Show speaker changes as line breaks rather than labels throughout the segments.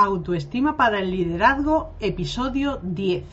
Autoestima para el liderazgo, episodio 10.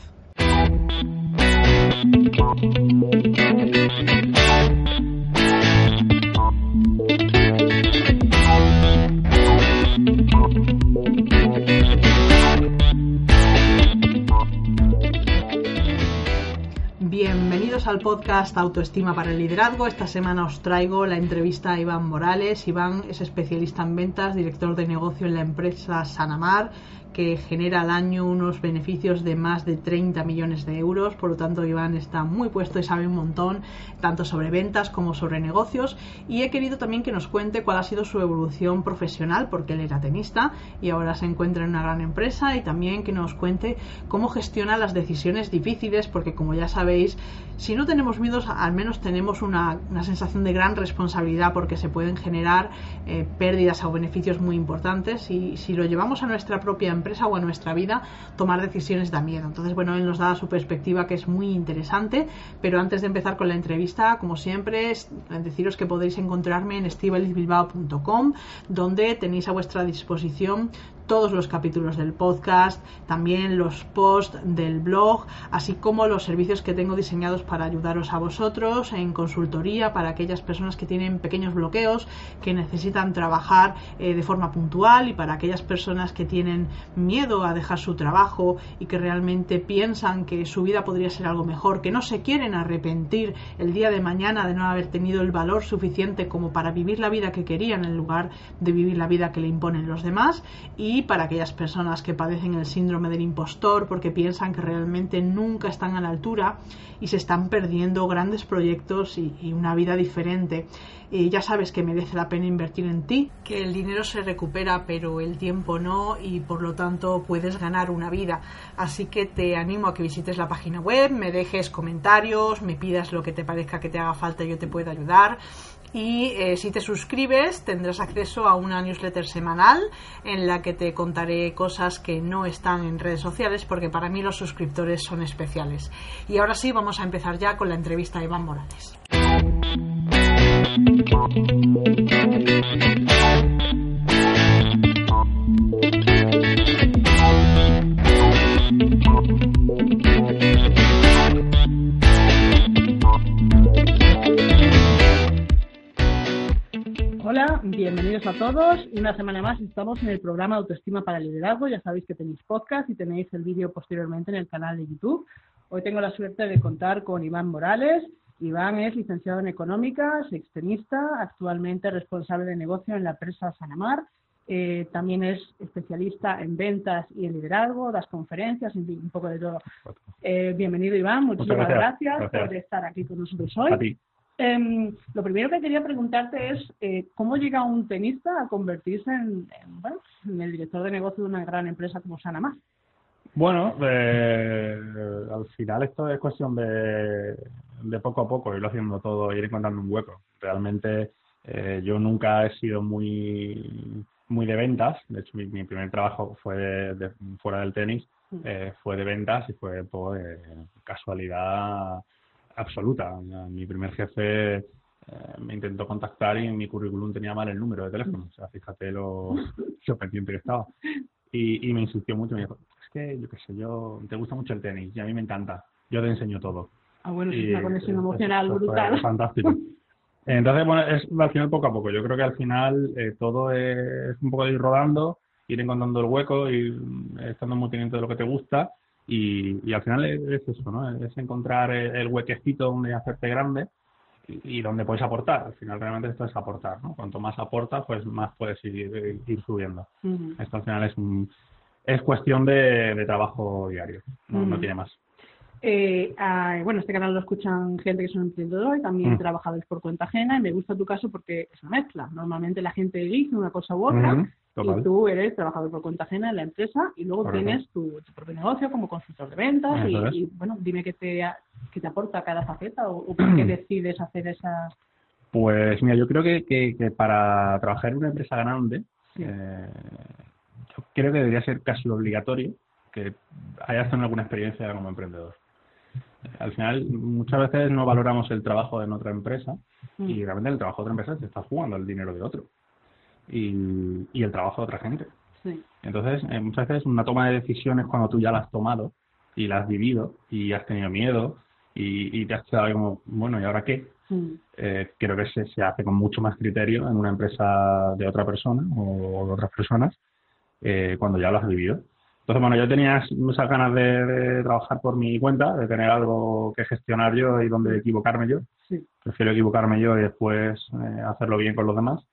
Bienvenidos al podcast Autoestima para el Liderazgo. Esta semana os traigo la entrevista a Iván Morales. Iván es especialista en ventas, director de negocio en la empresa Sanamar que genera al año unos beneficios de más de 30 millones de euros. Por lo tanto, Iván está muy puesto y sabe un montón, tanto sobre ventas como sobre negocios. Y he querido también que nos cuente cuál ha sido su evolución profesional, porque él era tenista y ahora se encuentra en una gran empresa. Y también que nos cuente cómo gestiona las decisiones difíciles, porque como ya sabéis, si no tenemos miedos, al menos tenemos una, sensación de gran responsabilidad, porque se pueden generar eh, pérdidas o beneficios muy importantes. Y si lo llevamos a nuestra propia empresa, o en nuestra vida, tomar decisiones da miedo. Entonces, bueno, él nos da su perspectiva que es muy interesante, pero antes de empezar con la entrevista, como siempre, deciros que podéis encontrarme en estivalisbilbao.com, donde tenéis a vuestra disposición todos los capítulos del podcast, también los posts del blog, así como los servicios que tengo diseñados para ayudaros a vosotros en consultoría para aquellas personas que tienen pequeños bloqueos, que necesitan trabajar eh, de forma puntual y para aquellas personas que tienen miedo a dejar su trabajo y que realmente piensan que su vida podría ser algo mejor, que no se quieren arrepentir el día de mañana de no haber tenido el valor suficiente como para vivir la vida que querían en lugar de vivir la vida que le imponen los demás. Y y para aquellas personas que padecen el síndrome del impostor porque piensan que realmente nunca están a la altura y se están perdiendo grandes proyectos y, una vida diferente. Y ya sabes que merece la pena invertir en ti, que el dinero se recupera pero el tiempo no y por lo tanto puedes ganar una vida. Así que te animo a que visites la página web, me dejes comentarios, me pidas lo que te parezca que te haga falta yo te pueda ayudar y eh, si te suscribes tendrás acceso a una newsletter semanal en la que te contaré cosas que no están en redes sociales porque para mí los suscriptores son especiales. Y ahora sí, vamos a empezar ya con la entrevista a Iván Morales. Bienvenidos a todos. Una semana más estamos en el programa Autoestima para el Liderazgo. Ya sabéis que tenéis podcast y tenéis el vídeo posteriormente en el canal de YouTube. Hoy tengo la suerte de contar con Iván Morales. Iván es licenciado en Económicas, extenista, actualmente responsable de negocio en la empresa Sanamar. Eh, también es especialista en ventas y en liderazgo, das conferencias, un poco de todo. Eh, bienvenido Iván, muchísimas gracias, por estar aquí con nosotros hoy. Em, lo primero que quería preguntarte es eh, cómo llega un tenista a convertirse en, el director de negocio de una gran empresa como Sanamar.
Bueno, eh, al final esto es cuestión de, de, poco a poco, irlo haciendo todo, ir encontrando un hueco. Realmente eh, yo nunca he sido muy muy de ventas, de hecho mi, primer trabajo fue de, fuera del tenis, mm. fue de ventas y fue por casualidad absoluta. Mi primer jefe eh, me intentó contactar y en mi currículum tenía mal el número de teléfono. O sea, fíjate lo, pendiente que estaba. Y, me insistió mucho. Me dijo, que, yo qué sé, yo, te gusta mucho el tenis y a mí me encanta. Yo te enseño todo.
Ah, bueno, es una conexión emocional brutal.
fantástico. Entonces, bueno, es al final poco a poco. Yo creo que al final eh, todo es un poco de ir rodando, ir encontrando el hueco, ir estando muy pendiente de lo que te gusta y, al final es, eso, ¿no? Es encontrar el, huequecito donde hacerte grande y, donde puedes aportar. Al final realmente esto es aportar, ¿no? Cuanto más aportas, pues más puedes ir, ir subiendo. Esto al final es es cuestión de, trabajo diario, no, tiene más.
Eh, bueno, este canal lo escuchan gente que son emprendedores, también mm. trabajadores por cuenta ajena, y me gusta tu caso porque es una mezcla. Normalmente la gente dice una cosa u otra,
y tú eres trabajador por cuenta ajena en la empresa y luego tienes tu, propio negocio como consultor de ventas y, bueno, dime qué te, qué te aporta cada faceta o, por qué decides hacer esas...
Pues mira, yo creo que, que, para trabajar en una empresa grande, eh, creo que debería ser casi obligatorio que hayas tenido alguna experiencia como emprendedor. Al final, muchas veces no valoramos el trabajo de otra empresa y mm. realmente el trabajo de otra empresa se está jugando el dinero de otro y, y el trabajo de otra gente. Entonces, eh, muchas veces una toma de decisiones cuando tú ya la has tomado y la has vivido y has tenido miedo y, y te has quedado como, bueno, ¿y ahora qué? Mm. Eh, creo que se, se, hace con mucho más criterio en una empresa de otra persona o de otras personas eh, cuando ya lo has vivido. Entonces, bueno, yo tenía muchas ganas de, trabajar por mi cuenta, de tener algo que gestionar yo y donde equivocarme yo. Prefiero equivocarme yo y después eh, hacerlo bien con los demás.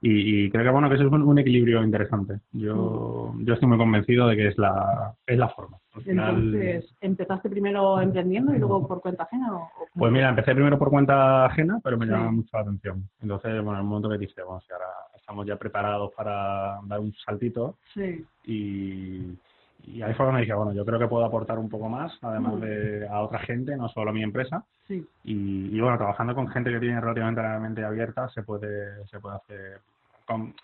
Y, creo que bueno que eso es un, equilibrio interesante. Yo, mm. yo estoy muy convencido de que es la, es la forma.
Entonces, ¿empezaste primero emprendiendo y luego por cuenta ajena? O,
pues mira, empecé primero por cuenta ajena, pero me llamaba mucho la atención. Entonces, bueno, en el momento que dije, bueno, si ahora estamos ya preparados para dar un saltito sí. y y ahí fue donde dije, bueno, yo creo que puedo aportar un poco más, además de a otra gente, no solo a mi empresa. Sí. Y, bueno, trabajando con gente que tiene relativamente la mente abierta, se puede, se puede hacer con,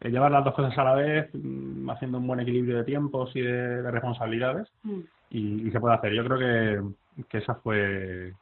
eh, llevar las dos cosas a la vez, mm, haciendo un buen equilibrio de tiempos y de, responsabilidades, mm. y, se puede hacer. Yo creo que, que esa fue,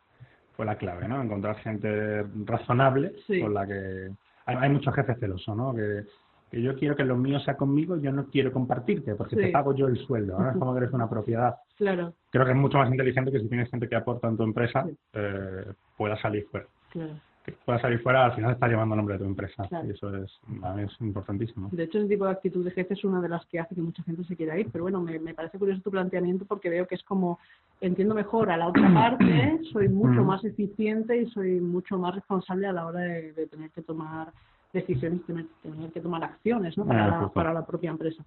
fue la clave, ¿no? Encontrar gente razonable con la que... Hay, hay muchos jefes celosos, ¿no? Que, que yo quiero que lo mío sea conmigo, yo no quiero compartirte, porque te pago yo el sueldo, ¿no? Es como que eres una propiedad.
Claro.
Creo que es mucho más inteligente que si tienes gente que aporta en tu empresa, eh, pueda salir fuera. Claro. Que pueda salir fuera, al final está llevando el nombre de tu empresa. Y eso es, es importantísimo.
De hecho, ese tipo de actitud de jefe es una de las que hace que mucha gente se quiera ir. Pero bueno, me, me parece curioso tu planteamiento porque veo que es como entiendo mejor a la otra parte, soy mucho mm. más eficiente y soy mucho más responsable a la hora de tener que tomar decisiones, tener, tener que tomar acciones ¿no? para, la, para la propia empresa.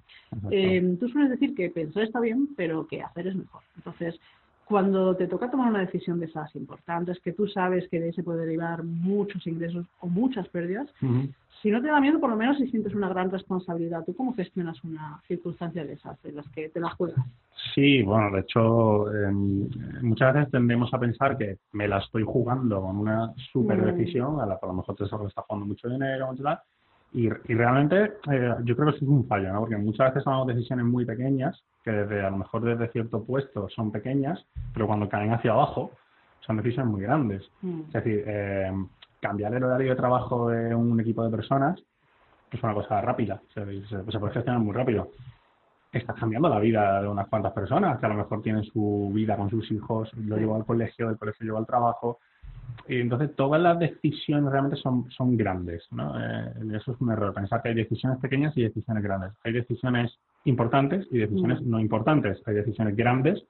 Eh, tú sueles decir que pensar está bien, pero que hacer es mejor. Entonces, cuando te toca tomar una decisión de esas importantes, que tú sabes que de ahí se puede derivar muchos ingresos o muchas pérdidas, si no te da miedo, por lo menos si sientes una gran responsabilidad, ¿tú cómo gestionas una circunstancia de esas, en las que te las juegas?
Sí, bueno, de hecho, em, muchas veces tendemos a pensar que me la estoy jugando con una super decisión, a la que a lo mejor te está jugando mucho dinero, y, y realmente eh, yo creo que es un fallo, ¿no? Porque muchas veces tomamos decisiones muy pequeñas, que desde a lo mejor desde cierto puesto son pequeñas, pero cuando caen hacia abajo son decisiones muy grandes. Mm. Es decir, eh, cambiar el horario de trabajo de un equipo de personas es una cosa rápida, se, puede gestionar muy rápido. Estás cambiando la vida de unas cuantas personas que a lo mejor tienen su vida con sus hijos, lo llevo al colegio, del colegio llevo al trabajo. Y entonces todas las decisiones realmente son, son grandes. ¿no? Eh, eso es un error, pensar que hay decisiones pequeñas y decisiones grandes. Hay decisiones importantes y decisiones mm. no importantes. Hay decisiones grandes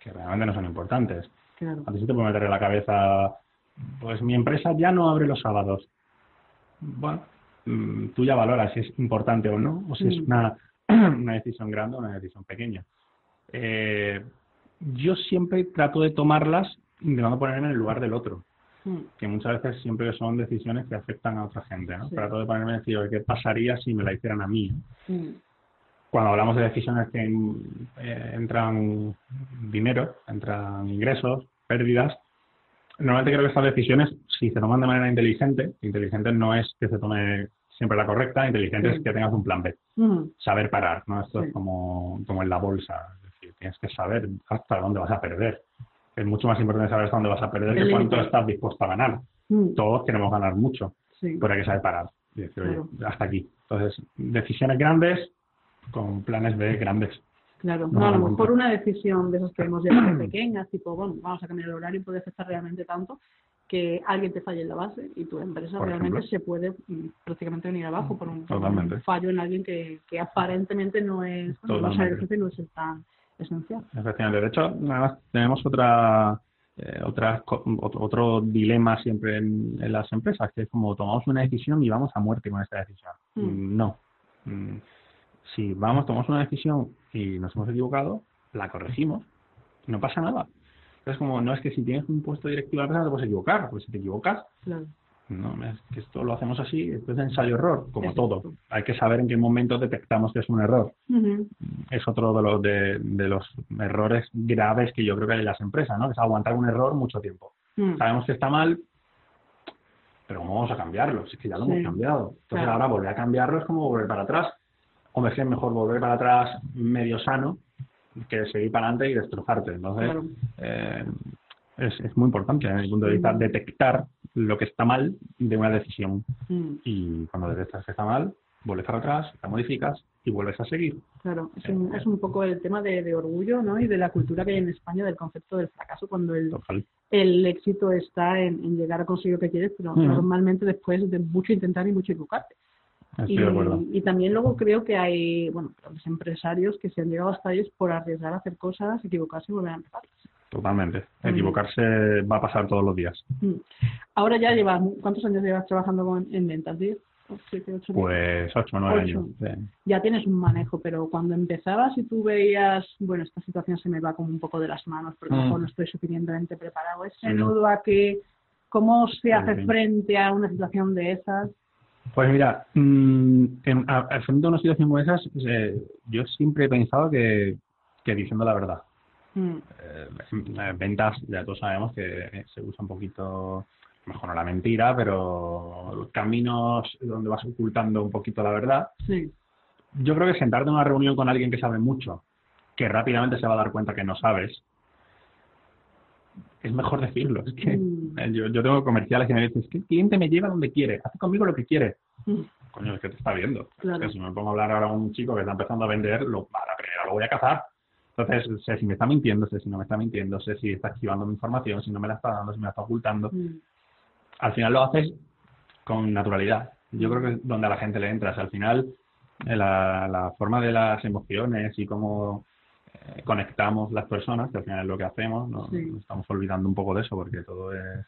que realmente no son importantes. Claro. A ti se te puede meter en la cabeza pues mi empresa ya no abre los sábados. Bueno, mm, tú ya valoras si es importante o no, o si es mm. una, una decisión grande o una decisión pequeña. Eh, yo siempre trato de tomarlas intentando ponerme en el lugar del otro, mm. que muchas veces siempre son decisiones que afectan a otra gente. ¿no? Trato de ponerme en decir, ¿qué pasaría si me la hicieran a mí? Cuando hablamos de decisiones que eh, entran dinero, entran ingresos, pérdidas, normalmente creo que estas decisiones, si se toman de manera inteligente, inteligente no es que se tome siempre la correcta, inteligente es que tengas un plan B. Saber parar, ¿no? Esto es como, como en la bolsa, es decir, tienes que saber hasta dónde vas a perder. Es mucho más importante saber hasta dónde vas a perder que cuánto estás dispuesto a ganar. Todos queremos ganar mucho, pero hay que saber parar. Y decir, oye, hasta aquí. Entonces, decisiones grandes con planes B grandes.
Claro, no, a lo mejor una decisión de esas que hemos llevado pequeñas, tipo, bueno, vamos a cambiar el horario, puede afectar realmente tanto que alguien te falle en la base y tu empresa realmente se puede mm, prácticamente venir abajo por un, fallo en alguien que, que aparentemente no es, bueno, el jefe no es tan esencial.
Efectivamente. De hecho, además tenemos otra, eh, otra otro, dilema siempre en, las empresas, que es como tomamos una decisión y vamos a muerte con esta decisión. Mm. No. Mm, si vamos, tomamos una decisión y nos hemos equivocado, la corregimos, no pasa nada. Es como, no es que si tienes un puesto directivo de la empresa te puedes equivocar, porque si te equivocas, no, es que esto lo hacemos así, esto es ensayo-error, como todo. Hay que saber en qué momento detectamos que es un error. Es otro de los, de, los errores graves que yo creo que hay en las empresas, ¿no? Es aguantar un error mucho tiempo. Mm. Sabemos que está mal, pero ¿cómo vamos a cambiarlo? Si es que ya lo hemos cambiado. Entonces ahora volver a cambiarlo es como volver para atrás. o es mejor volver para atrás medio sano que seguir para adelante y destrozarte. Entonces, eh, es, es, muy importante desde mi punto de vista detectar lo que está mal de una decisión. Mm. Y cuando detectas que está mal, vuelves para atrás, la modificas y vuelves a seguir.
Claro, es un, es un poco el tema de, orgullo ¿no? y de la cultura que hay en España del concepto del fracaso cuando el, el éxito está en, llegar a conseguir lo que quieres, pero normalmente después de mucho intentar y mucho equivocarte. Y, y, también luego creo que hay, bueno, los empresarios que se han llegado hasta ellos por arriesgar a hacer cosas, equivocarse y volver a empezar.
Totalmente. Mm. Equivocarse va a pasar todos los días. Mm.
Ahora ya llevas, ¿cuántos años llevas trabajando con, en ventas? ¿10?
pues ocho o nueve años.
Ya tienes un manejo, pero cuando empezabas y tú veías, bueno, esta situación se me va como un poco de las manos porque mm. no estoy suficientemente preparado, ese nudo a que, ¿cómo se hace frente a una situación de esas?
Pues mira, en, al frente a una situación como esas, eh, yo siempre he pensado que, que diciendo la verdad. Mm. Eh, ventas, ya todos sabemos que se usa un poquito, mejor no la mentira, pero caminos donde vas ocultando un poquito la verdad.
Sí.
Yo creo que sentarte en una reunión con alguien que sabe mucho, que rápidamente se va a dar cuenta que no sabes, es mejor decirlo. Es que mm. yo, yo, tengo comerciales que me dicen, es que el cliente me lleva donde quiere, hace conmigo lo que quiere. Mm. Coño, es que te está viendo. que si me pongo a hablar ahora con un chico que está empezando a vender, lo, a la primera lo voy a cazar. Entonces, sé si me está mintiendo, sé si no me está mintiendo, sé si está activando mi información, si no me la está dando, si me la está ocultando. Mm. Al final lo haces con naturalidad. Yo creo que es donde a la gente le entras. Al final, eh, la, forma de las emociones y cómo eh, conectamos las personas, que al final es lo que hacemos, ¿no? nos estamos olvidando un poco de eso porque todo es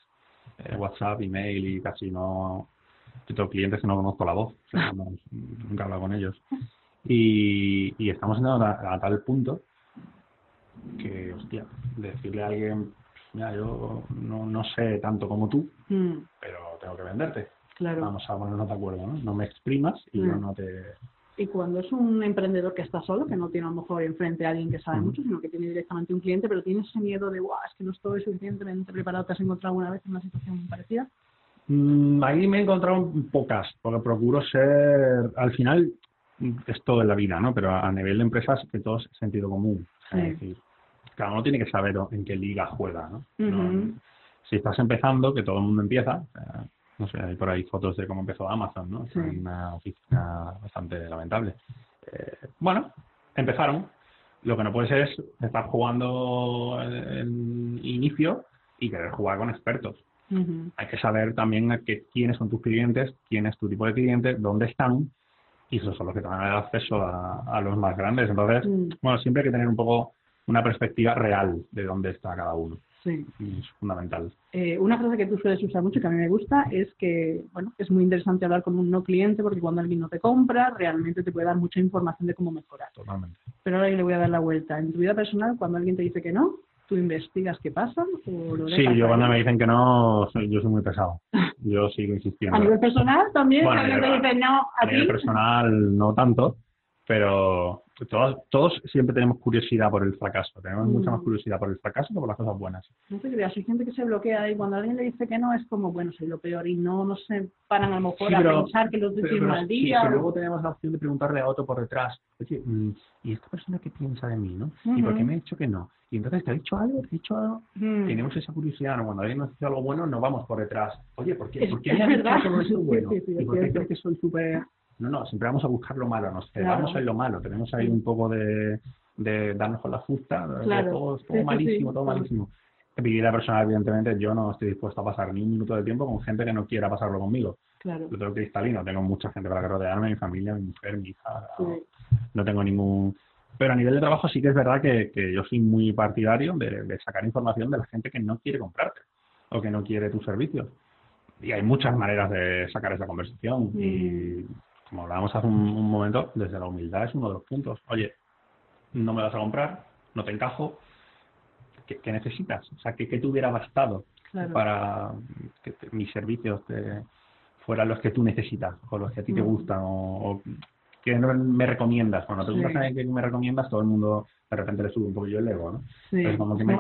eh, WhatsApp, email y casi no... Yo tengo clientes que no conozco la voz, nunca he hablado con ellos. Y, y estamos en a, a tal punto que, hostia, decirle a alguien, mira, yo no, no sé tanto como tú, mm. pero tengo que venderte.
Claro.
Vamos a ponernos de acuerdo, ¿no? No me exprimas y yo mm. no te...
Y cuando es un emprendedor que está solo, que no tiene a lo mejor enfrente a alguien que sabe mm. mucho, sino que tiene directamente un cliente, pero tiene ese miedo de, guau, es que no estoy suficientemente preparado, ¿te has encontrado alguna vez en una situación parecida?
ahí me he encontrado pocas, porque procuro ser, al final, es todo en la vida, ¿no? Pero a nivel de empresas, que todo es sentido común. Es decir, cada uno tiene que saber en qué liga juega, ¿no? si estás empezando, que todo el mundo empieza, no sé, hay por ahí fotos de cómo empezó Amazon, ¿no? Es una oficina bastante lamentable. Eh, bueno, empezaron. Lo que no puede ser es estar jugando en inicio y querer jugar con expertos. Hay que saber también que, quiénes son tus clientes, quién es tu tipo de cliente, dónde están, y esos son los que te van a dar acceso a, los más grandes. Entonces, mm. bueno, siempre hay que tener un poco una perspectiva real de dónde está cada uno.
Sí.
es fundamental.
Eh, una frase que tú sueles usar mucho, que a mí me gusta, es que, bueno, es muy interesante hablar con un no cliente porque cuando alguien no te compra, realmente te puede dar mucha información de cómo mejorar.
Totalmente.
Pero ahora le voy a dar la vuelta. En tu vida personal, cuando alguien te dice que no, ¿tú investigas qué pasa? O
sí, yo cuando me dicen que no, yo soy muy pesado. Yo sigo insistiendo.
¿A nivel personal también? ¿Alguien te dice no a,
a nivel personal no tanto, pero todos, todos siempre tenemos curiosidad por el fracaso, tenemos mucha más mm. curiosidad por el fracaso que por las cosas buenas.
No te creas, hay gente que se bloquea y cuando alguien le dice que no es como, bueno, soy lo peor y no, no se paran a lo mejor a pensar que los decimos mal día.
Sí, luego tenemos la opción de preguntarle a otro por detrás, oye, mm, ¿y esta persona qué piensa de mí, no? ¿Y por qué me ha dicho que no? Y entonces, ¿te ha dicho algo? ¿Te ha dicho algo? Mm. Tenemos esa curiosidad, ¿no? Cuando alguien nos dice algo bueno, no vamos por detrás. Oye, ¿por qué, ¿por qué me has dicho bueno? ¿Y por qué crees que soy súper no, no, siempre vamos a buscar lo malo, nos cebamos en lo malo, tenemos ahí un poco de, de darnos con la fusta, todo, todo malísimo, todo malísimo. En mi vida personal, evidentemente, yo no estoy dispuesto a pasar ni un minuto de tiempo con gente que no quiera pasarlo conmigo.
Claro.
Lo tengo cristalino, tengo mucha gente para que rodearme, mi familia, mi mujer, mi hija, no, tengo ningún... Pero a nivel de trabajo sí que es verdad que, que yo soy muy partidario de, de, sacar información de la gente que no quiere comprarte o que no quiere tus servicios. Y hay muchas maneras de sacar esa conversación. Y mm como hablábamos hace un, momento, desde la humildad es uno de los puntos. Oye, no me vas a comprar, no te encajo, ¿qué, necesitas? O sea, ¿qué, te hubiera bastado para que mis servicios fueran los que tú necesitas o los que a ti te gustan o, que me recomiendas. Cuando te gusta que me recomiendas, todo el mundo de repente le sube un yo el ego, ¿no?
Sí.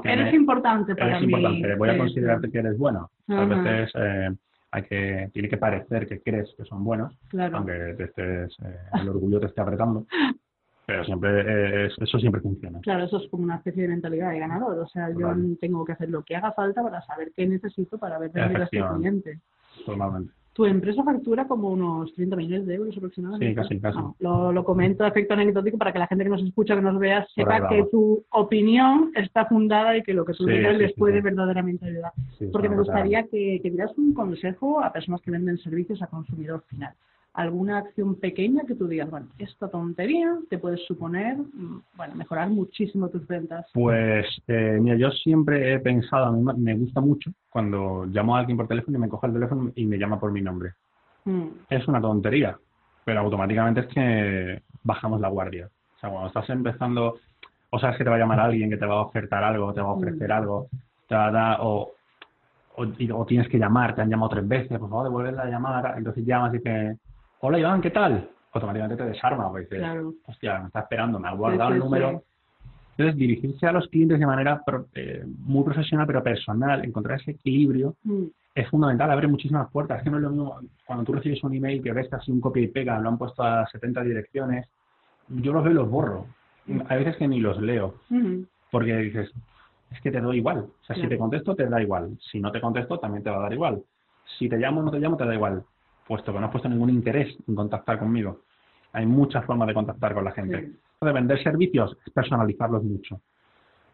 eres importante para
eres importante, voy a considerarte que eres bueno. A veces eh, hay que, tiene que parecer que crees que son buenos, aunque te estés, eh, el orgullo te esté apretando. Pero siempre, eh, eso siempre funciona.
Claro, eso es como una especie de mentalidad de ganador. O sea, yo tengo que hacer lo que haga falta para saber qué necesito para ver vendido a este cliente.
Totalmente.
Tu empresa factura como unos 30 millones de euros aproximadamente.
Sí, casi, casi.
lo, lo, comento a efecto anecdótico para que la gente que nos escucha, que nos vea, sepa que tu opinión está fundada y que lo que tú dices les puede verdaderamente ayudar. Porque me gustaría que, que dieras un consejo a personas que venden servicios a consumidor final alguna acción pequeña que tú digas, bueno, esta tontería te puede suponer, mm, bueno, mejorar muchísimo tus ventas?
Pues, eh, mira, yo siempre he pensado, a mí me gusta mucho cuando llamo a alguien por teléfono y me coge el teléfono y me llama por mi nombre. Mm. Es una tontería, pero automáticamente es que bajamos la guardia. O sea, cuando estás empezando, o sabes que te va a llamar alguien que te va a ofertar algo, te va a ofrecer mm. algo, o, o, tienes que llamar, te han llamado tres veces, por favor, devuelve la llamada, entonces llamas y dices, hola Iván, ¿qué tal? Automáticamente te desarma, porque dices, hostia, me está esperando, me ha guardado el número. Entonces, dirigirse a los clientes de manera eh, muy profesional, pero personal, encontrar ese equilibrio, mm. es fundamental, abre muchísimas puertas. Es que no es lo mismo cuando tú recibes un email que ves casi un copia y pega, lo han puesto a 70 direcciones, yo los veo y los borro. Mm. Hay veces que ni los leo, mm. porque dices, es que te doy igual. O sea, si te contesto, te da igual. Si no te contesto, también te va a dar igual. Si te llamo o no te llamo, te da igual puesto que no has puesto ningún interés en contactar conmigo. Hay muchas formas de contactar con la gente. De vender servicios es personalizarlos mucho.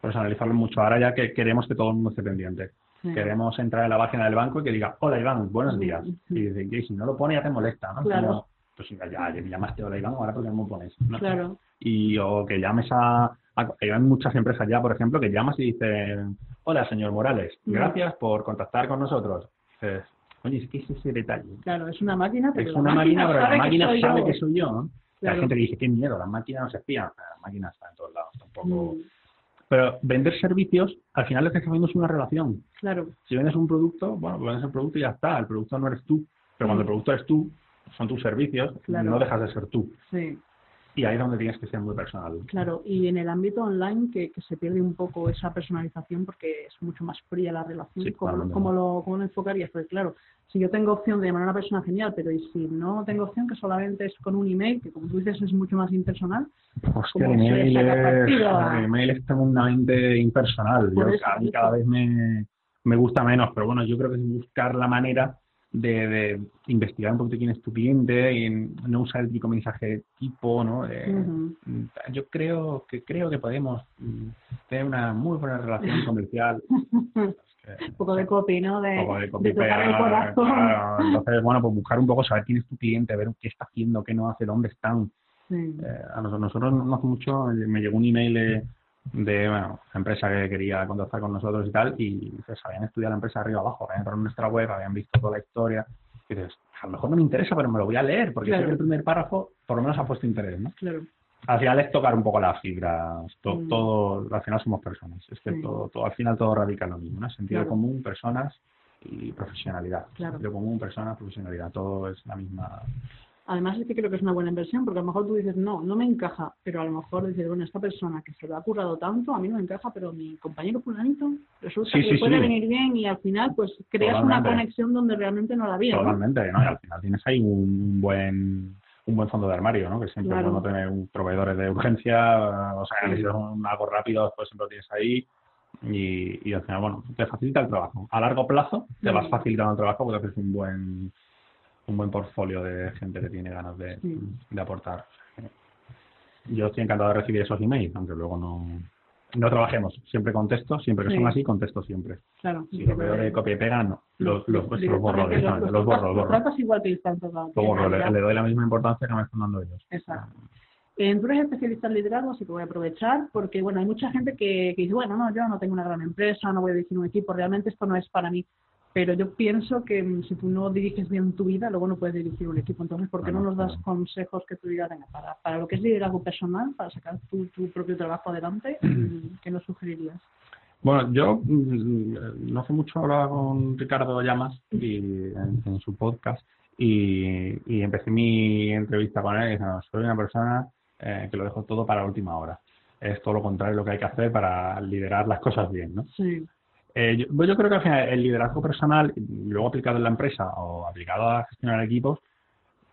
Personalizarlos mucho. Ahora ya que queremos que todo el mundo esté pendiente. Queremos entrar en la página del banco y que diga, hola Iván, buenos días. Y, si no lo pone ya te molesta, ¿no?
Claro.
pues ya, ya, me llamaste hola Iván, ahora porque no me pones.
Claro.
Y o que llames a, hay muchas empresas ya, por ejemplo, que llamas y dicen, hola señor Morales, gracias por contactar con nosotros. Dices, Oye, es que es ese detalle.
Claro, es una máquina,
pero es una máquina, pero la máquina sabe que soy yo. ¿no? La gente dice, qué miedo, las máquinas no se espían. La máquina está en todos lados, tampoco. Mm. Pero vender servicios, al final lo que estás es una relación.
Claro.
Si vendes un producto, bueno, pues vendes el producto y ya está. El producto no eres tú. Pero cuando el mm. producto eres tú, son tus servicios, no dejas de ser tú.
Sí.
Y ahí es donde tienes que ser muy personal.
Claro, y en el ámbito online que, se pierde un poco esa personalización porque es mucho más fría la relación. ¿Cómo, lo, ¿Cómo lo enfocarías? Porque claro, si yo tengo opción de llamar a una persona genial, pero y si no tengo opción que solamente es con un email, que como tú dices es mucho más impersonal.
Hostia, el email, es, el email es tremendamente impersonal. Yo, a mí cada vez me, me gusta menos, pero bueno, yo creo que es buscar la manera de, investigar un poquito quién es tu cliente y no usar el típico mensaje tipo, ¿no? Yo creo que creo que podemos mm, tener una muy buena relación comercial.
un poco de copy, ¿no? De,
poco de, copy, entonces, bueno, pues buscar un poco, saber quién es tu cliente, ver qué está haciendo, qué no hace, dónde están. Eh, a nosotros, nosotros no hace mucho me llegó un email de de bueno, empresa que quería contactar con nosotros y tal, y pues, habían estudiado la empresa arriba abajo, habían entrado en nuestra web, habían visto toda la historia, y dices, a lo mejor no me interesa, pero me lo voy a leer, porque el primer párrafo por lo menos ha puesto interés, ¿no?
Claro.
Al final es tocar un poco las fibras, mm. todo, al final somos personas, es que todo, todo, al final todo radica en lo mismo, ¿no? Sentido común, personas y profesionalidad. Sentido común, personas, profesionalidad, todo es la misma
Además es que creo que es una buena inversión, porque a lo mejor tú dices, no, no me encaja, pero a lo mejor dices, bueno, esta persona que se lo ha currado tanto, a mí no me encaja, pero mi compañero fulanito resulta que puede venir bien y al final pues creas una conexión donde realmente no la había.
Totalmente, ¿no? Y al final tienes ahí un buen un buen fondo de armario, ¿no? Que siempre claro. bueno tener un proveedores de urgencia, o sea, si necesitas algo rápido, pues siempre lo tienes ahí. Y, y al final, bueno, te facilita el trabajo. A largo plazo te vas facilitando el trabajo porque haces un buen un buen portfolio de gente que tiene ganas de, aportar. Yo estoy encantado de recibir esos emails, aunque luego no, no trabajemos. Siempre contesto, siempre que son así, contesto siempre.
Claro.
Si lo veo de copia y pega, no. Los, los, los, los borro directamente. Los, borro, los
borro. igual que
Los borro, le, le, doy la misma importancia que me están dando ellos.
Exacto. Eh, tú eres especialista en liderazgo, así que voy a aprovechar, porque bueno, hay mucha gente que, que dice, bueno, no, yo no tengo una gran empresa, no voy a dirigir un equipo, realmente esto no es para mí. Pero yo pienso que mm, si tú no diriges bien tu vida, luego no puedes dirigir un equipo. Entonces, ¿por qué no nos das consejos que tú digas, venga, para, para lo que es liderazgo personal, para sacar tu, tu propio trabajo adelante, mm, ¿qué nos sugerirías?
Bueno, yo mm, no hace mucho hablaba con Ricardo Llamas y, en, su podcast y, empecé mi entrevista con él y diciendo, soy una persona eh, que lo dejo todo para última hora. Es todo lo contrario lo que hay que hacer para liderar las cosas bien, ¿no?
Sí.
Eh, yo, pues yo, creo que al final el liderazgo personal, luego aplicado en la empresa o aplicado a gestionar equipos,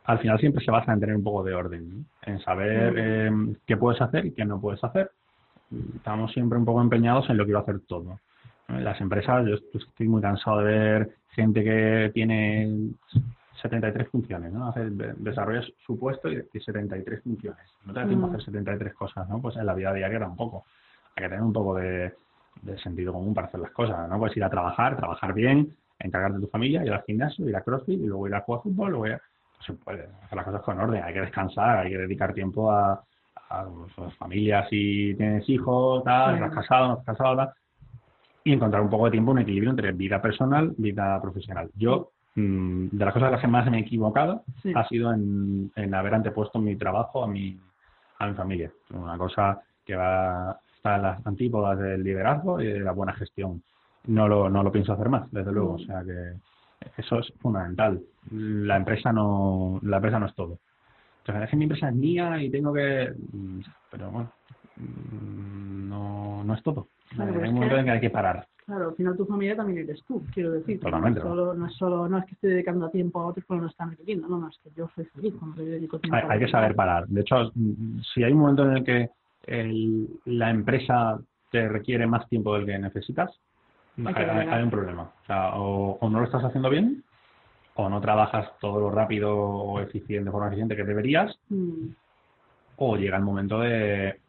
al final siempre se basa en tener un poco de orden, en saber eh, qué puedes hacer y qué no puedes hacer estamos siempre un poco empeñados en lo que iba a hacer todo. Las empresas, yo estoy muy cansado de ver gente que tiene 73 funciones, ¿no? Hace, desarrollas su puesto y 73 funciones. No te da tiempo a hacer 73 cosas, ¿no? Pues en la vida diaria tampoco. Hay que tener un poco de, sentido común para hacer las cosas, ¿no? Puedes ir a trabajar, trabajar bien, encargarte de tu familia, ir al gimnasio, ir a CrossFit y luego ir a jugar fútbol, luego ir a... se puede hacer las cosas con orden, hay que descansar, hay que dedicar tiempo a, a pues, familias si tienes hijos, tal, estás casado, no estás casado, tal, y encontrar un poco de tiempo, un equilibrio entre vida personal, vida profesional. Yo, mm, de las cosas de las que más me he equivocado, ha sido en, haber antepuesto mi trabajo a mi, a mi familia. Una cosa que va en las antípodas del liderazgo y de la buena gestión. No lo, no lo pienso hacer más, desde luego. O sea que eso es fundamental. La empresa no, la empresa no es todo es que mi empresa es mía y tengo que... Pero bueno, no, no es todo. hay un momento en que hay que parar.
Claro, al final tu familia también eres tú, quiero decir.
Totalmente.
No es solo, no es que esté dedicando tiempo a otros porque no están requiriendo, no, no, es que yo soy feliz cuando le dedico tiempo.
Hay, hay que saber parar. De hecho, si hay un momento en el que la empresa te requiere más tiempo del que necesitas, hay, un problema. O, sea, o no lo estás haciendo bien o no trabajas todo lo rápido o eficiente, de forma eficiente que deberías, mm. o llega el momento de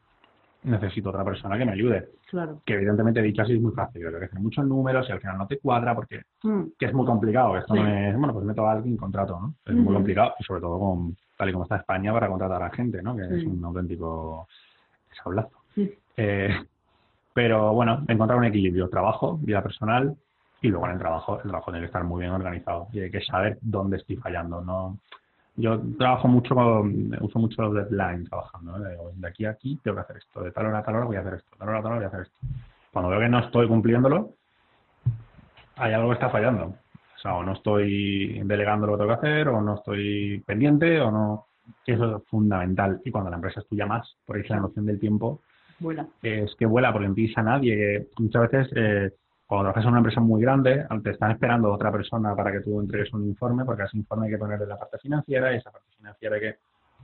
necesito otra persona que me ayude.
Claro.
Que evidentemente dicho así es muy fácil, pero que hacer muchos números y al final no te cuadra porque mm. que es muy complicado. Esto no es, bueno, pues meto a alguien contrato, ¿no? Es muy complicado y sobre todo con, tal y como está España para contratar a gente, ¿no? Que es un auténtico sablazo. Eh, pero bueno, encontrar un equilibrio, trabajo, vida personal y luego en el trabajo, el trabajo tiene que estar muy bien organizado y hay que saber dónde estoy fallando. No, yo trabajo mucho, uso mucho los deadlines trabajando. De, aquí a aquí tengo que hacer esto, de tal hora a tal hora voy a hacer esto, de tal hora a tal hora voy a hacer esto. Cuando veo que no estoy cumpliéndolo, hay algo que está fallando. O sea, o no estoy delegando lo que tengo que hacer, o no estoy pendiente, o no. Eso es fundamental. Y cuando la empresa es tuya más, por ahí la noción del tiempo,
vuela.
es que vuela porque empieza nadie. Muchas veces eh, cuando trabajas en una empresa muy grande, te están esperando otra persona para que tú entregues un informe, porque ese informe hay que ponerle la parte financiera y esa parte financiera hay que...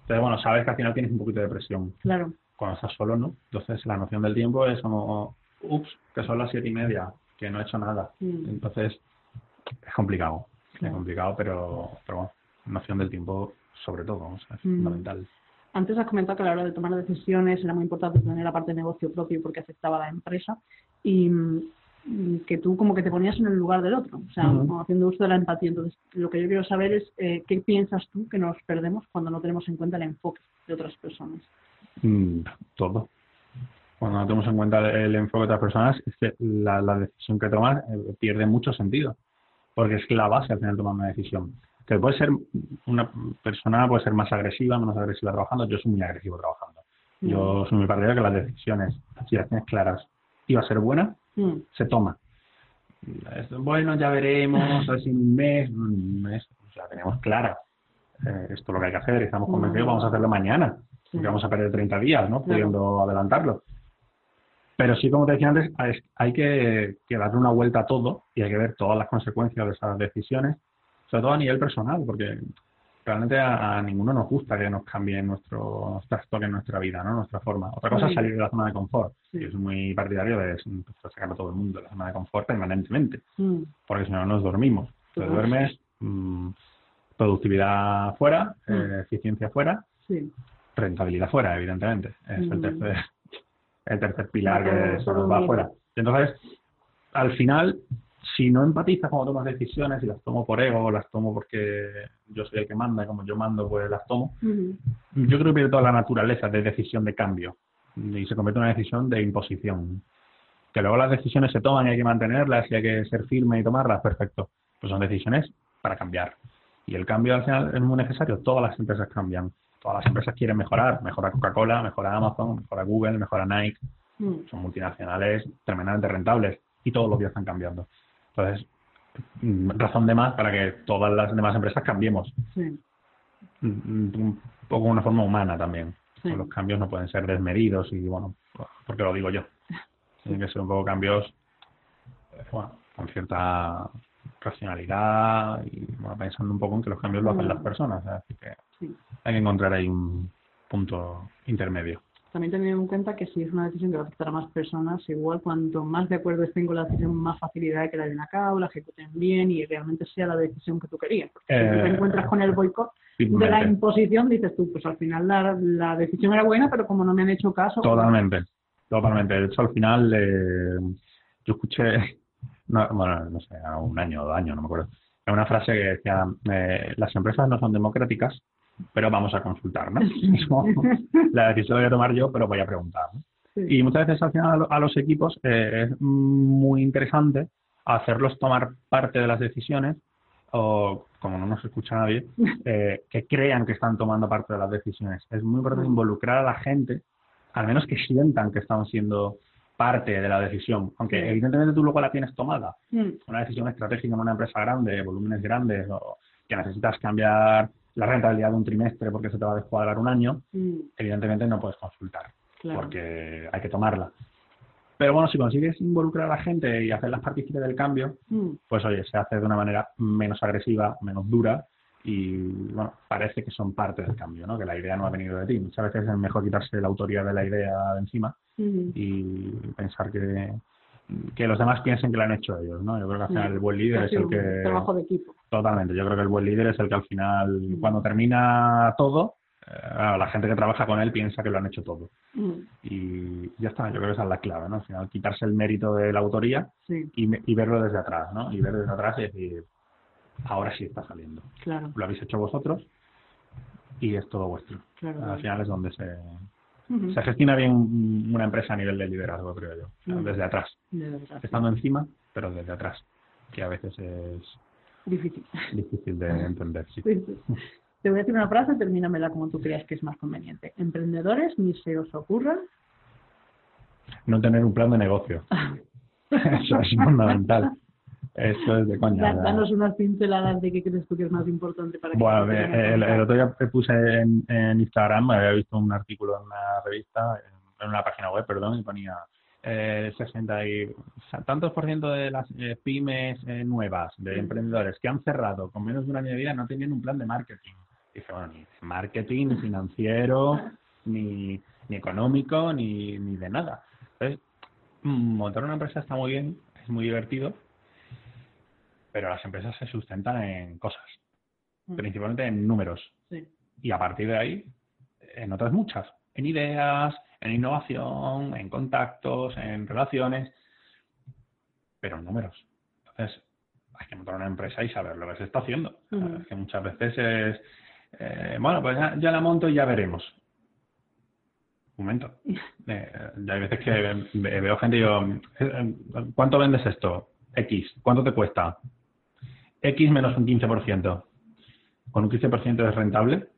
Entonces, bueno, sabes que al final tienes un poquito de presión.
Claro.
Cuando estás solo, ¿no? Entonces, la noción del tiempo es como, ups, que son las siete y media, que no he hecho nada. Mm. Entonces, es complicado. Es complicado, pero, pero bueno, noción del tiempo sobre todo, es mm. fundamental.
Antes has comentado que a la hora de tomar decisiones era muy importante tener la parte de negocio propio porque afectaba a la empresa. Y que tú como que te ponías en el lugar del otro, o sea, haciendo uso de la empatía. Entonces, lo que yo quiero saber es eh, qué piensas tú que nos perdemos cuando no tenemos en cuenta el enfoque de otras personas.
Mm, todo. Cuando no tenemos en cuenta el enfoque de otras personas, es que la, decisión que tomas eh, pierde mucho sentido, porque es la base al final tomar una decisión. Que puede ser una persona puede ser más agresiva, menos agresiva trabajando. Yo soy muy agresivo trabajando. Yo soy muy partidario que las decisiones, si las tienes claras, iba a ser buena, Mm. se toma. Bueno, ya veremos, a ver si en un mes, un mes, ya tenemos clara. Eh, esto es lo que hay que hacer, estamos convencidos, vamos a hacerlo mañana, porque vamos a perder 30 días, ¿no? Pudiendo adelantarlo. Pero sí, como te decía antes, hay que, que, darle una vuelta a todo y hay que ver todas las consecuencias de esas decisiones, sobre todo a nivel personal, porque realmente a, ninguno nos gusta que nos cambie nuestro, trastorno en nuestra vida, ¿no? Nuestra forma. Otra cosa es salir de la zona de confort. Yo soy muy partidario de sacar a todo el mundo de la zona de confort permanentemente, mm. porque si no nos dormimos. Te duermes, mm, productividad fuera, mm. eh, eficiencia fuera, rentabilidad fuera, evidentemente. Es el tercer el tercer pilar que nos va afuera. Entonces, al final, si no empatizas cuando tomas decisiones y las tomo por ego o las tomo porque yo soy el que manda y como yo mando pues las tomo, yo creo que pierde toda la naturaleza de decisión de cambio y se convierte en una decisión de imposición. Que luego las decisiones se toman y hay que mantenerlas y hay que ser firme y tomarlas, perfecto. Pues son decisiones para cambiar. Y el cambio al final es muy necesario. Todas las empresas cambian. Todas las empresas quieren mejorar. Mejora Coca-Cola, mejora Amazon, mejora Google, mejora Nike. Mm. Son multinacionales tremendamente rentables y todos los días están cambiando. Entonces, mm, razón de más para que todas las demás empresas cambiemos. Sí. Mm, un poco una forma humana también. Los cambios no pueden ser desmedidos y, bueno, porque lo digo yo. Tienen que ser un poco cambios, eh, bueno, con cierta racionalidad y bueno, pensando un poco en que los cambios lo hacen las personas. Así que hay que encontrar ahí un punto intermedio
también teniendo en cuenta que si es una decisión que va a afectar a más personas, igual cuanto más de acuerdo estén con la decisión, más facilidad de que la den a cabo, la ejecuten bien y realmente sea la decisión que tú querías. Porque si te eh, encuentras con el boicot de la imposición, dices tú, pues al final la, la, decisión era buena, pero como no me han hecho caso.
Totalmente, totalmente. De hecho, al final eh, yo escuché, bueno, no sé, un año o dos años, no me acuerdo, una frase que decía, eh, las empresas no son democráticas, pero vamos a consultar, ¿no? la decisión la voy a tomar yo, pero voy a preguntar. Y muchas veces al final a los equipos eh, es muy interesante hacerlos tomar parte de las decisiones o, como no nos escucha nadie, eh, que crean que están tomando parte de las decisiones. Es muy importante involucrar a la gente, al menos que sientan que están siendo parte de la decisión, aunque evidentemente tú luego la tienes tomada. Mm. Una decisión estratégica en una empresa grande, volúmenes grandes, o que necesitas cambiar la rentabilidad de un trimestre porque se te va a descuadrar un año, mm. evidentemente no puedes consultar, porque hay que tomarla. Pero bueno, si consigues involucrar a la gente y hacerlas partícipes del cambio, mm. pues oye, se hace de una manera menos agresiva, menos dura y bueno, parece que son parte del cambio, ¿no? Que la idea no ha venido de ti. Muchas veces es mejor quitarse la autoría de la idea de encima mm. y pensar que, que los demás piensen que lo han hecho ellos, ¿no? Yo creo que al final el buen líder es el que...
Trabajo de equipo.
Totalmente. Yo creo que el buen líder es el que al final, mm. cuando termina todo, eh, la gente que trabaja con él piensa que lo han hecho todo. Mm. Y ya está, yo creo que esa es la clave, ¿no? Al final, quitarse el mérito de la autoría y, verlo desde atrás, ¿no? Y ver desde atrás y decir, ahora sí está saliendo.
Claro.
Lo habéis hecho vosotros y es todo vuestro. al final es donde se, se gestiona bien una empresa a nivel de liderazgo, creo yo, desde, atrás. Estando encima, pero desde atrás, que a veces es
difícil,
difícil de entender. Sí.
Te voy a decir una frase, termínamela como tú creas que es más conveniente. Emprendedores, ni se os ocurra.
No tener un plan de negocio. Eso es fundamental. Eso es de coña.
Danos unas pinceladas de qué crees tú que es más importante para que...
Bueno, el, el, otro día puse en, en, Instagram, había visto un artículo en una revista, en, una página web, perdón, y ponía eh, 60 y tantos por ciento de las eh, pymes eh, nuevas, de emprendedores que han cerrado con menos de un año de vida no tenían un plan de marketing. Dice, bueno, ni marketing, ni financiero, ni, ni económico, ni, ni de nada. Entonces, montar una empresa está muy bien, es muy divertido, pero las empresas se sustentan en cosas, mm. principalmente en números. Y a partir de ahí, en otras muchas, en ideas, en innovación, en contactos, en relaciones, pero en números. Entonces, hay que montar una empresa y saber lo que se está haciendo. que muchas veces es, eh, bueno, pues ya, la monto y ya veremos. Un momento. Eh, hay veces que veo gente y digo, eh, ¿cuánto vendes esto? X. ¿Cuánto te cuesta? X menos un 15%. ¿Con un 15% es rentable?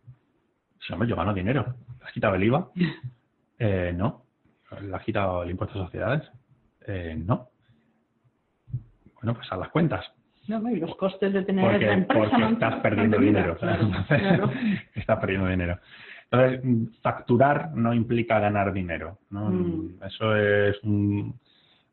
Sí, hombre, yo gano dinero. ¿Has quitado el IVA? Eh, no. ¿Le has quitado el impuesto a sociedades? Eh, no. Bueno, pues a las cuentas.
No, y los costes de tener
porque, empresa, porque estás perdiendo dinero. estás perdiendo dinero. Entonces, facturar no implica ganar dinero. ¿no? Mm. Eso es un,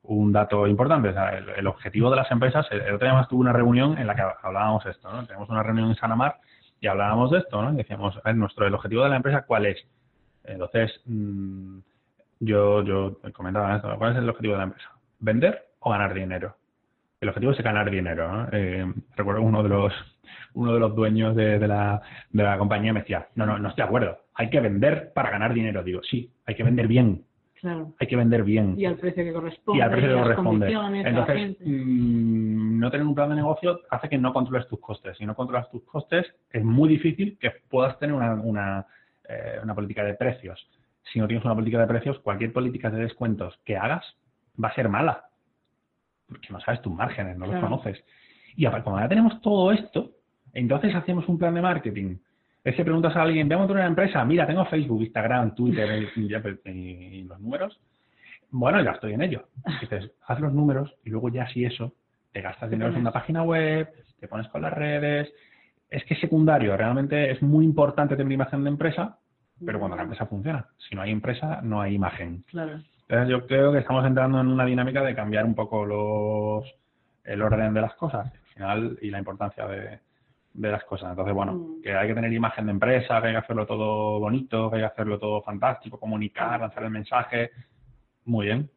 un dato importante. el, objetivo de las empresas, el, otro día más tuve una reunión en la que hablábamos esto, ¿no? Tenemos una reunión en Sanamar y hablábamos de esto, ¿no? Y decíamos, a nuestro, el objetivo de la empresa, ¿cuál es? Entonces, mm, yo, yo comentaba esto, ¿cuál es el objetivo de la empresa? ¿Vender o ganar dinero? El objetivo es ganar dinero, ¿no? Eh, recuerdo uno de los uno de los dueños de, de, la, de la compañía me decía, no, no, no estoy de acuerdo, hay que vender para ganar dinero. Digo, sí, hay que vender bien, hay que vender bien.
Y al precio que corresponde.
Y al precio que corresponde. Entonces, mm, no tener un plan de negocio hace que no controles tus costes. Si no controlas tus costes, es muy difícil que puedas tener una, una, eh, una política de precios. Si no tienes una política de precios, cualquier política de descuentos que hagas va a ser mala. Porque no sabes tus márgenes, no los conoces. Y aparte, cuando ya tenemos todo esto, entonces hacemos un plan de marketing es que preguntas a alguien, veamos una empresa, mira, tengo Facebook, Instagram, Twitter y, los números. Bueno, ya estoy en ello. Dices, haz los números y luego ya si eso, te gastas dinero en una página web, te pones con las redes. Es que es secundario, realmente es muy importante tener imagen de empresa, pero cuando la empresa funciona. Si no hay empresa, no hay imagen.
Claro.
Entonces yo creo que estamos entrando en una dinámica de cambiar un poco los el orden de las cosas al final y la importancia de, de las cosas. Entonces, bueno,
Mm.
que hay que tener imagen de empresa, que hay que hacerlo todo bonito, que hay que hacerlo todo fantástico, comunicar, lanzar el mensaje. Muy bien,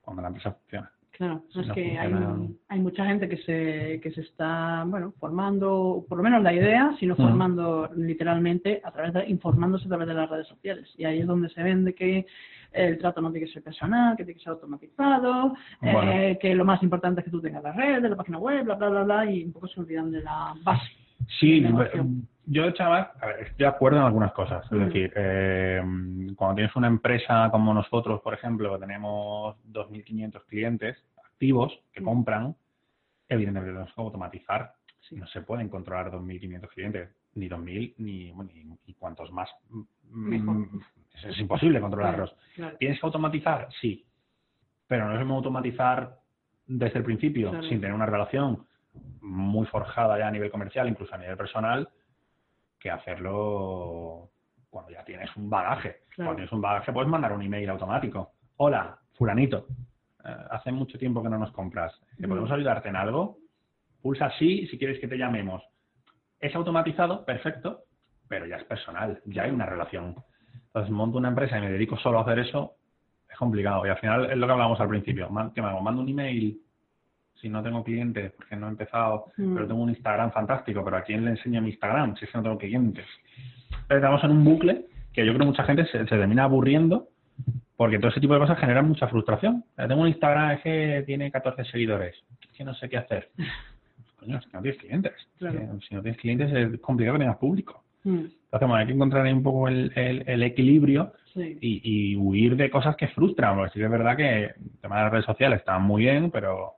cuando la empresa funciona.
Claro,
Si
es
no
que hay,
funciona-
hay mucha gente que se, que se está, bueno, formando, por lo menos la idea, sino
Mm.
formando literalmente, a través de, informándose a través de las redes sociales. Y ahí es donde se vende que el trato no tiene que ser personal, que tiene que ser automatizado,
Bueno.
eh, que lo más importante es que tú tengas las redes, la página web, bla, bla, bla, bla, y un poco se olvidan de la base.
Sí, yo, chaval, a ver, estoy de acuerdo en algunas cosas. Es
Mm.
decir, eh, cuando tienes una empresa como nosotros, por ejemplo, que tenemos 2.500 clientes activos que
Mm.
compran, evidentemente tenemos que automatizar.
Sí.
No se pueden controlar 2.500 clientes, ni 2.000, ni, bueno, ni, cuantos más. mm,
Mejor.
Es, es imposible controlarlos.
Claro.
¿Tienes que automatizar? Sí. Pero no es mismo automatizar desde el principio,
Claro.
sin tener una relación muy forjada ya a nivel comercial, incluso a nivel personal, que hacerlo cuando ya tienes un bagaje.
Claro.
Cuando tienes un bagaje puedes mandar un email automático. Hola, fulanito. eh, hace mucho tiempo que no nos compras. ¿Te
Mm.
podemos ayudarte en algo? Pulsa sí si quieres que te llamemos. Es automatizado, perfecto, pero ya es personal, ya hay una relación. Entonces monto una empresa y me dedico solo a hacer eso, es complicado. Y al final es lo que hablábamos al principio. ¿Qué me hago? Mando un email si no tengo clientes, porque no he empezado,
Mm.
pero tengo un Instagram fantástico, pero ¿a quién le enseño mi Instagram si es que no tengo clientes? Entonces estamos en un bucle que yo creo que mucha gente se, se termina aburriendo porque todo ese tipo de cosas generan mucha frustración. Tengo un Instagram es que tiene 14 seguidores, es que no sé qué hacer. Coño, es que no tienes clientes. Es
Claro.
que si no tienes clientes es complicado que tengas público.
Mm,
Entonces, bueno, hay que encontrar ahí un poco el, el- el equilibrio
Sí.
y, y huir de cosas que frustran. Porque sí que es verdad que el tema de las redes sociales está muy bien, pero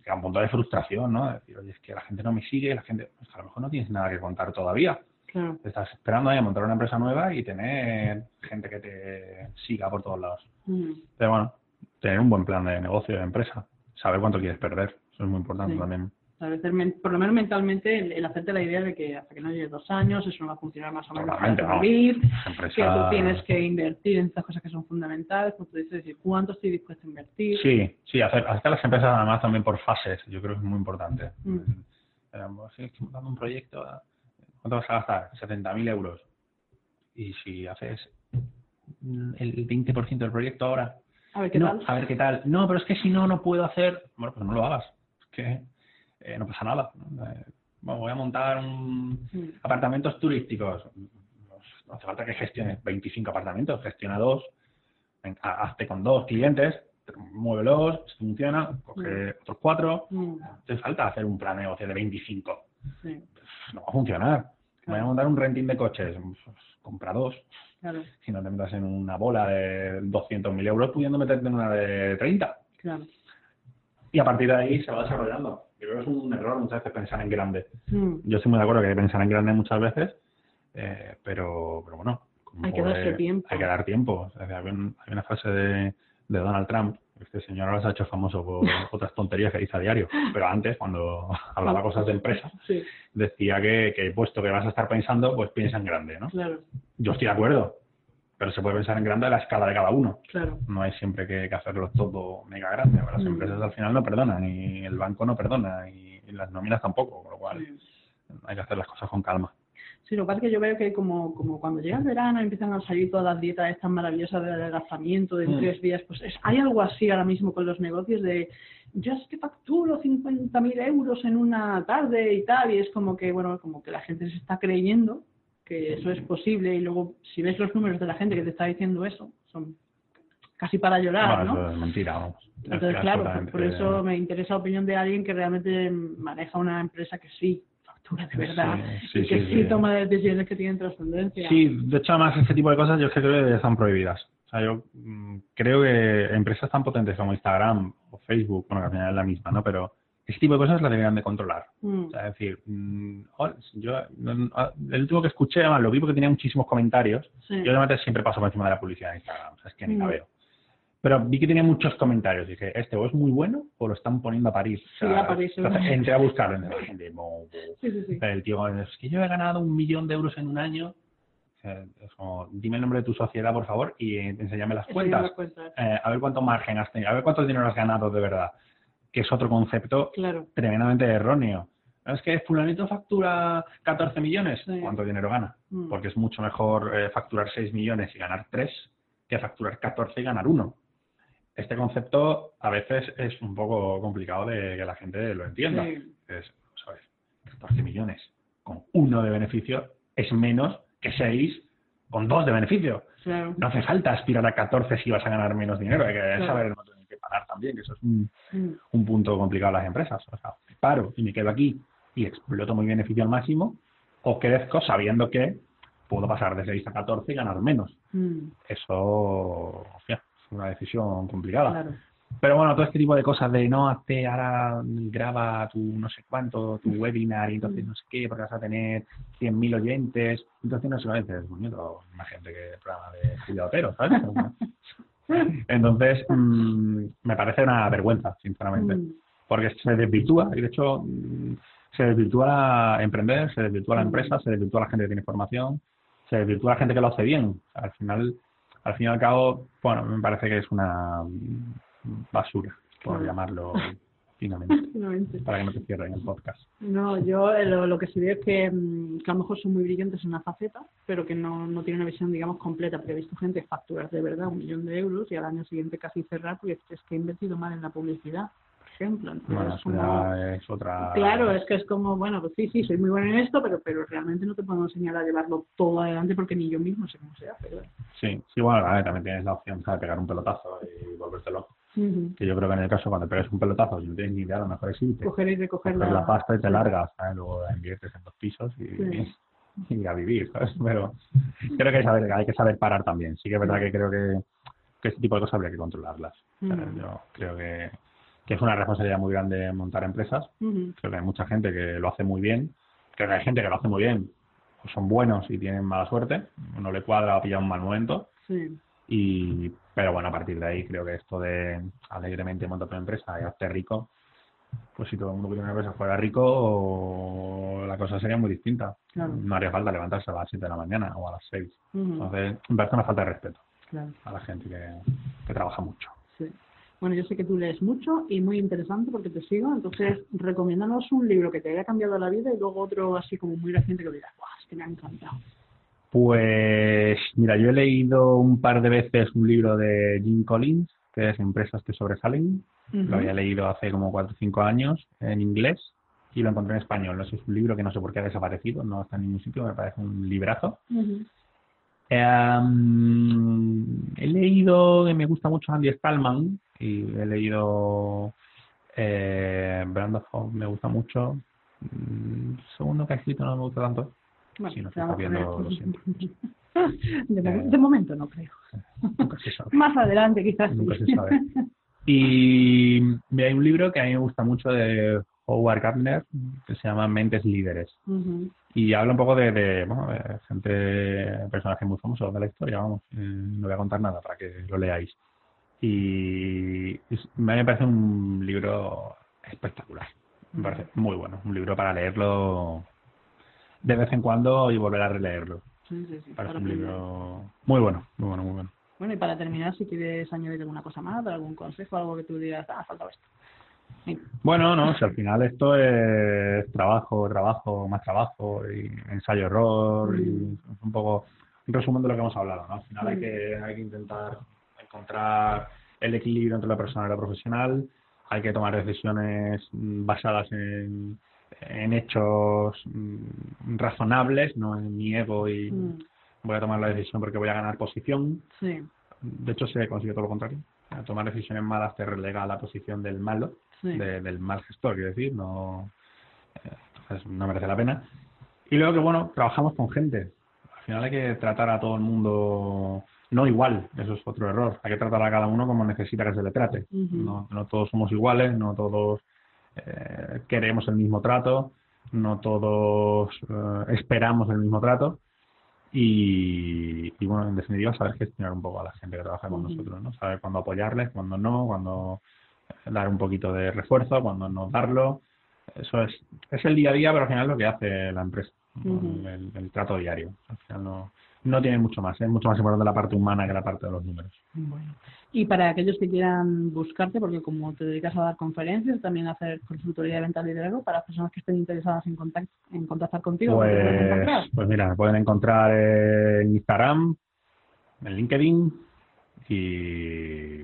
llega un punto de frustración, ¿no? Decir, oye, es que la gente no me sigue, la gente, pues, a lo mejor no tienes nada que contar todavía.
Claro.
Estás esperando ahí a montar una empresa nueva y tener gente que te siga por todos lados.
Mm,
Pero bueno, tener un buen plan de negocio, de empresa, saber cuánto quieres perder, eso es muy importante
Sí.
también.
A veces, men- por lo menos mentalmente, el, el hacerte la idea de que hasta que no llegues dos años, eso no va a funcionar más o menos para
Totalmente, vamos.
vivir,
Empresa...
que tú tienes que invertir en estas cosas que son fundamentales, como tú dices, decir, ¿cuánto estoy dispuesto a invertir?
Sí, sí, hacer, hacer las empresas además también por fases, yo creo que es muy importante.
Mm.
Estoy montando un proyecto, ¿cuánto vas a gastar? 70.000 euros. Y si haces el 20% del proyecto ahora,
A ver qué
no,
tal.
a ver qué tal. No, pero es que si no, no puedo hacer. Bueno, pues no lo hagas. Es que eh, no pasa nada. ¿no? Eh, bueno, voy a montar un
Mm,
apartamentos turísticos. Pues, No hace falta que gestiones 25 apartamentos, gestiona dos, hazte con dos clientes, muévelos, si funciona, coge otros cuatro.
mm,
No te falta hacer un plan de negocio de 25.
sí,
No va a funcionar. Voy a montar un renting de coches, pues, compra dos.
claro,
Si no te metas en una bola de 200.000 euros, pudiendo meterte en una de 30.
claro.
Y a partir de ahí se va desarrollando. Yo creo que es un error muchas veces pensar en grande.
Mm,
Yo estoy muy de acuerdo que hay que pensar en grande muchas veces, eh, pero, pero bueno.
Hay que darse tiempo.
Hay que dar tiempo. O sea, hay, un- hay una frase de, de Donald Trump, este señor ahora se ha hecho famoso por otras tonterías que dice a diario, pero antes, cuando hablaba cosas de empresa,
Sí,
decía que, que puesto que vas a estar pensando, pues piensa en grande, ¿no?
claro,
Yo estoy de acuerdo, pero se puede pensar en grande a la escala de cada uno.
claro.
No hay siempre que, que hacerlo todo mega grande. Las
Mm.
empresas al final no perdonan, y el banco no perdona, y, y las nóminas tampoco, con lo cual
Sí.
hay que hacer las cosas con calma.
Sí, lo que pasa es que yo veo que como, como cuando llega el verano empiezan a salir todas las dietas estas maravillosas de adelgazamiento de
Mm.
tres días, pues es- hay algo así ahora mismo con los negocios de yo es que facturo 50.000 euros en una tarde y tal, y es como que, bueno, como que la gente se está creyendo que eso es posible y luego si ves los números de la gente que te está diciendo eso, son casi para llorar, ¿no?
eso es mentira, vamos.
Entonces, claro, por, eso me interesa la opinión de alguien que realmente maneja una empresa que sí factura de verdad
Sí,
y que
sí,
sí,
sí.
toma decisiones que tienen trascendencia.
Sí, de hecho, además, este tipo de cosas yo es que creo que están prohibidas. O sea, yo mm, creo que empresas tan potentes como Instagram o Facebook, bueno, que al final es la misma, ¿no? Pero ese tipo de cosas las deberían de controlar.
Mm,
O sea, es decir, mm, hola, yo, ah, el último que escuché, además, lo vi porque tenía muchísimos comentarios.
sí.
Yo realmente siempre paso por encima de la publicidad en Instagram, o sea, es que ni la
Mm.
veo. Pero vi que tenía muchos comentarios. Dije, ¿este o es muy bueno o lo están poniendo a París?
Sí, a París,
entonces, entré a buscarlo. y la gente.
Sí, sí, sí.
El tío, es que yo he ganado un millón de euros en un año. Es como, dime el nombre de tu sociedad, por favor, y enséñame las cuentas.
las cuentas.
Eh, a ver cuánto margen has tenido, a ver cuánto dinero has ganado de verdad. Que es otro concepto
Claro.
tremendamente erróneo. Es que fulanito factura 14 millones.
Sí.
¿Cuánto dinero gana?
Mm.
Porque es mucho mejor eh, facturar 6 millones y ganar 3 que facturar 14 y ganar 1. Este concepto a veces es un poco complicado de que la gente lo entienda.
Sí.
Es, ¿sabes? 14 millones con 1 de beneficio es menos que 6 con 2 de beneficio.
Claro.
No hace falta aspirar a 14 si vas a ganar menos dinero. Hay que
Claro.
saber que parar también, que eso es un,
Mm.
un punto complicado en las empresas. O sea, paro y me quedo aquí y exploto mi beneficio al máximo o crezco sabiendo que puedo pasar de 6 a 14 y ganar menos.
Mm.
Eso hostia, es una decisión complicada.
Claro.
Pero bueno, todo este tipo de cosas de no, hazte ahora, graba tu no sé cuánto, tu webinar y entonces no sé qué, porque vas a tener 100.000 oyentes, entonces no sé qué, dices, puñeto, más gente que el programa de Julio Otero, ¿sabes? Entonces, mm, me parece una vergüenza, sinceramente
Mm.
porque se desvirtúa, y de hecho mm, se desvirtúa emprender, se desvirtúa la empresa, se desvirtúa la gente que tiene formación, se desvirtúa la gente que lo hace bien. Al final, al fin y al cabo, bueno, me parece que es una mm, basura, por llamarlo
Finalmente.
para que no te cierren el podcast.
No, yo eh, lo, lo que sí veo es que, mm, que a lo mejor son muy brillantes en una faceta, pero que no, no tienen una visión, digamos, completa, porque he visto gente facturar de verdad un millón de euros y al año siguiente casi cerrar porque es que he invertido mal en la publicidad, por ejemplo. Entonces,
Bueno,
es
eso
como-
ya es otra...
Claro, es que es como, bueno, pues sí, sí, soy muy bueno en esto, pero pero realmente no te puedo enseñar a llevarlo todo adelante porque ni yo mismo sé cómo se hace.
Sí, sí, bueno, a ver, también tienes la opción de pegar un pelotazo y volverte loco. Que yo creo que en el caso cuando pegues un pelotazo, si no tienes ni idea, a lo mejor es irte.
Coger y recoger
coges la pasta y te largas, ¿sabes? luego la inviertes en dos pisos y,
Sí.
y a vivir, ¿sabes? Pero creo que hay, saber, hay que saber parar también. Sí que es verdad que creo que, que este tipo de cosas habría que controlarlas. Yo creo que, que es una responsabilidad muy grande montar empresas.
Ujú.
Creo que hay mucha gente que lo hace muy bien. Creo que hay gente que lo hace muy bien. o son buenos y tienen mala suerte. No le cuadra o pilla un mal momento.
Sí.
Y, pero bueno, a partir de ahí creo que esto de alegremente montar tu empresa y hazte rico, pues si todo el mundo que tiene una empresa fuera rico, la cosa sería muy distinta.
Claro.
No haría falta levantarse a las 7 de la mañana o a las 6.
Ujú.
Entonces, me parece una falta de respeto
Claro.
a la gente que, que trabaja mucho.
Sí. Bueno, yo sé que tú lees mucho y muy interesante porque te sigo, entonces recomiéndanos un libro que te haya cambiado la vida y luego otro así como muy reciente que digas, ¡guau! Es que me ha encantado.
Pues mira, yo he leído un par de veces un libro de Jim Collins, que es Empresas que sobresalen. Lo había leído hace como 4 o 5 años en inglés y lo encontré en español. No sé, es un libro que no sé por qué ha desaparecido, no está en ningún sitio, me parece un librazo. Em, he leído, que me gusta mucho Andy Stallman, y he leído eh, Brand of Hope, me gusta mucho. Mm, El segundo que ha escrito no me gusta tanto.
Bueno,
se está viendo, lo siento.
de, mo-
Eh.
de momento no creo.
Nunca se sabe.
Más adelante quizás.
Nunca
sí.
se sabe. Y mira, hay un libro que a mí me gusta mucho de Howard Gardner que se llama Mentes Líderes. Y habla un poco de, de, bueno, de gente, personajes muy famosos de la historia, vamos. Eh, no voy a contar nada para que lo leáis. Y es- me parece un libro espectacular. Me parece muy bueno. Un libro para leerlo de vez en cuando y volver a releerlo.
Sí, sí, sí,
parece un libro muy bueno, muy bueno, muy bueno.
Bueno, y para terminar, si quieres añadir alguna cosa más, algún consejo, algo que tú digas, ah, ha faltado esto.
Bueno, no, si al final esto es trabajo, trabajo, más trabajo y ensayo-error y
Mm.
es un poco un resumen de lo que hemos hablado, ¿no? Al final hay
Mm.
que, hay que intentar encontrar el equilibrio entre la persona y la profesional, hay que tomar decisiones basadas en, en hechos mm, razonables, no en mi ego y
Mm,
voy a tomar la decisión porque voy a ganar posición.
Sí,
De hecho, se consigue todo lo contrario. A tomar decisiones malas te relega a la posición del malo
sí.
de- del mal gestor, quiero decir, no, eh, entonces no merece la pena. Y luego que, bueno, trabajamos con gente. Al final hay que tratar a todo el mundo no igual, eso es otro error. Hay que tratar a cada uno como necesita que se le trate. No, no todos somos iguales, no todos eh, queremos el mismo trato, no todos eh, esperamos el mismo trato. y, bueno, en definitiva, saber gestionar un poco a la gente que trabaja con nosotros, ¿no? Saber cuándo apoyarles, cuándo no, cuándo dar un poquito de refuerzo, cuándo no darlo. Eso es, es el día a día, pero al final es lo que hace la empresa, el, trato diario. Al final no, no tiene mucho más, es mucho más importante la parte humana que la parte de los números.
Bueno. Y para aquellos que quieran buscarte, porque como te dedicas a dar conferencias, también a hacer consultoría de venta de liderazgo, para personas que estén interesadas en, en contactar contigo.
Pues, pues mira, me pueden encontrar en Instagram, en LinkedIn y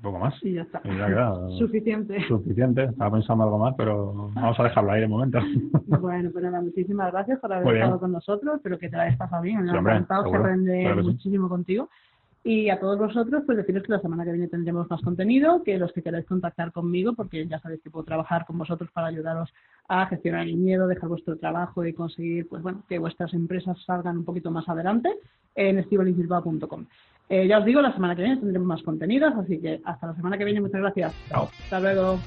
poco más.
Y ya está.
suficiente. Suficiente. Estaba pensando algo más, pero vamos a dejarlo ahí de momento.
bueno, pues nada, muchísimas gracias por haber estado con nosotros. Espero que te la hayas pasado bien. Me ha encantado, se aprende muchísimo contigo. Y a todos vosotros, pues deciros que la semana que viene tendremos más contenido, que los que queráis contactar conmigo, porque ya sabéis que puedo trabajar con vosotros para ayudaros a gestionar el miedo, dejar vuestro trabajo y conseguir, pues bueno, que vuestras empresas salgan un poquito más adelante en estivalisbilbao.com. Eh, ya os digo, la semana que viene tendremos más contenidos, así que hasta la semana que viene, muchas gracias.
Chao.
Hasta luego.